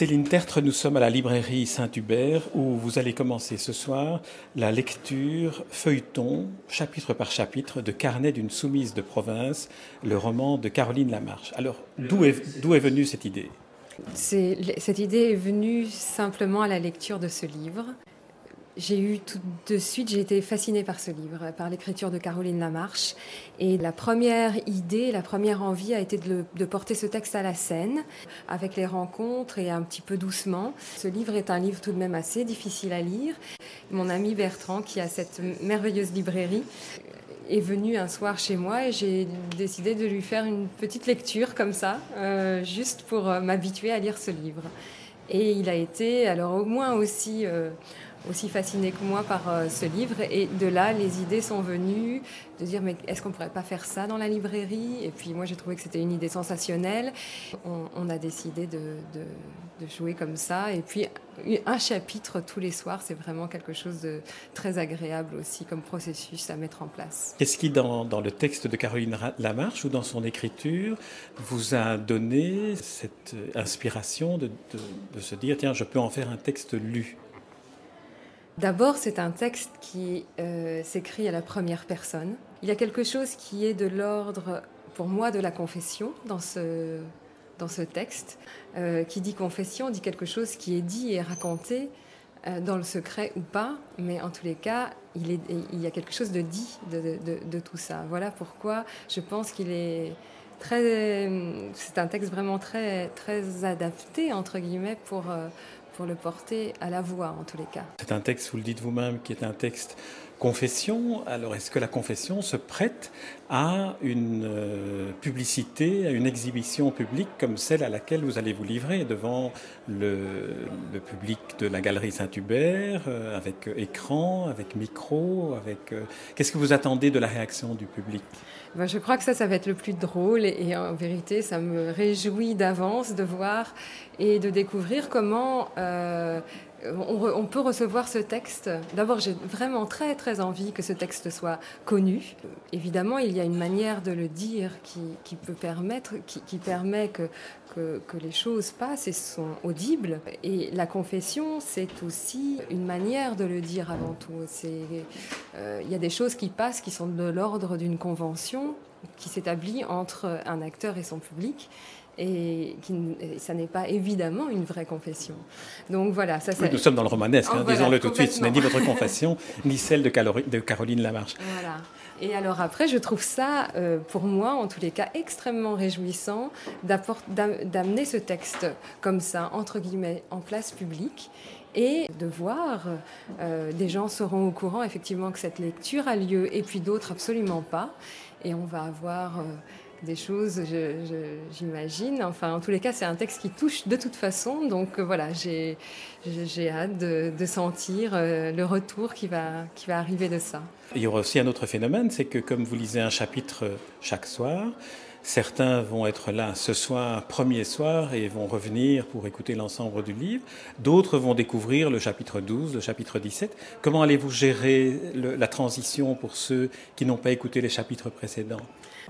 Céline Tertre, nous sommes à la librairie Saint-Hubert où vous allez commencer ce soir la lecture feuilleton, chapitre par chapitre, de Carnet d'une soumise de province, le roman de Caroline Lamarche. Alors, d'où est, est venue cette idée? Cette idée est venue simplement à la lecture de ce livre. J'ai eu tout de suite, j'ai été fascinée par ce livre, par l'écriture de Caroline Lamarche. Et la première idée, la première envie a été de, porter ce texte à la scène, avec les rencontres et un petit peu doucement. Ce livre est un livre tout de même assez difficile à lire. Mon ami Bertrand, qui a cette merveilleuse librairie, est venu un soir chez moi et j'ai décidé de lui faire une petite lecture comme ça, euh, juste pour euh, m'habituer à lire ce livre. Et il a été alors au moins aussi... Euh, aussi fasciné que moi par euh, ce livre. Et de là, les idées sont venues de dire mais est-ce qu'on pourrait pas faire ça dans la librairie? Et puis moi, j'ai trouvé que c'était une idée sensationnelle. On, a décidé de, jouer comme ça. Et puis un chapitre tous les soirs, c'est vraiment quelque chose de très agréable aussi comme processus à mettre en place. Qu'est-ce qui, dans, le texte de Caroline Lamarche ou dans son écriture, vous a donné cette inspiration de, de se dire tiens, je peux en faire un texte lu? D'abord, c'est un texte qui euh, s'écrit à la première personne. Il y a quelque chose qui est de l'ordre, pour moi, de la confession dans ce, dans ce texte. Euh, qui dit confession dit quelque chose qui est dit et raconté euh, dans le secret ou pas, mais en tous les cas, il, y a quelque chose de dit de, de, tout ça. Voilà pourquoi je pense qu'il est très. C'est un texte vraiment très, très adapté, entre guillemets, pour pour le porter à la voix en tous les cas. C'est un texte, vous le dites vous-même, qui est un texte confession. Alors est-ce que la confession se prête à une euh, publicité, à une exhibition publique comme celle à laquelle vous allez vous livrer devant le, public de la galerie Saint-Hubert, euh, avec écran, avec micro, avec... Euh, qu'est-ce que vous attendez de la réaction du public? Ben, Je crois que ça, ça va être le plus drôle et en vérité, ça me réjouit d'avance de voir et de découvrir comment euh, on, peut recevoir ce texte. D'abord, j'ai vraiment très très envie que ce texte soit connu. Évidemment, il y a une manière de le dire qui, peut permettre, qui, permet que, les choses passent et sont audibles. Et la confession, c'est aussi une manière de le dire avant tout. Euh, il y a des choses qui passent qui sont de l'ordre d'une convention qui s'établit entre un acteur et son public et, qui, ça n'est pas évidemment une vraie confession. Donc voilà, ça. Oui, nous sommes dans le romanesque, hein, disons-le tout de suite. Ce n'est ni votre confession ni celle de, de Caroline Lamarche. Voilà. Et alors après, je trouve ça, euh, pour moi, en tous les cas, extrêmement réjouissant d'amener ce texte comme ça, entre guillemets, en place publique et de voir, euh, des gens seront au courant effectivement que cette lecture a lieu et puis d'autres absolument pas. Et on va avoir... Euh, des choses, j'imagine. Enfin, en tous les cas, c'est un texte qui touche de toute façon. Donc euh, voilà, j'ai hâte de, sentir euh, le retour qui va, qui va arriver de ça. Il y aura aussi un autre phénomène, c'est que comme vous lisez un chapitre chaque soir, Certains vont être là ce soir, premier soir, et vont revenir pour écouter l'ensemble du livre. D'autres vont découvrir le chapitre 12, le chapitre 17. Comment allez-vous gérer la transition pour ceux qui n'ont pas écouté les chapitres précédents?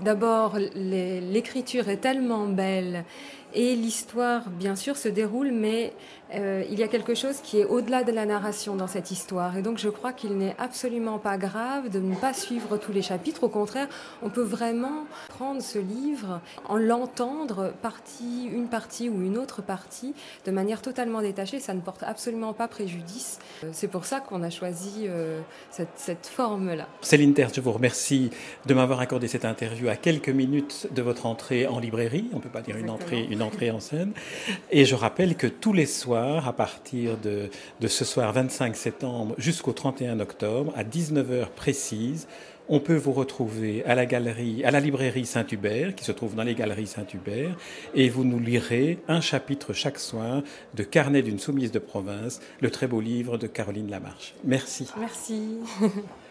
D'abord, l'écriture est tellement belle et l'histoire, bien sûr, se déroule, mais euh, il y a quelque chose qui est au-delà de la narration dans cette histoire. Et donc, je crois qu'il n'est absolument pas grave de ne pas suivre tous les chapitres. Au contraire, on peut vraiment prendre ce livre, en l'entendre, partie, une partie ou une autre partie, de manière totalement détachée. Ça ne porte absolument pas préjudice. Euh, c'est pour ça qu'on a choisi euh, cette, cette forme-là. Céline Terre, je vous remercie de m'avoir accordé cette interview à quelques minutes de votre entrée en librairie. On ne peut pas dire une entrée, une entrée en scène. Et je rappelle que tous les soirs, à partir de, de ce soir 25 septembre jusqu'au 31 octobre, à 19h précise, on peut vous retrouver à la galerie, à la librairie Saint-Hubert, qui se trouve dans les galeries Saint-Hubert, et vous nous lirez un chapitre chaque soir de Carnet d'une soumise de province, le très beau livre de Caroline Lamarche. Merci. Merci.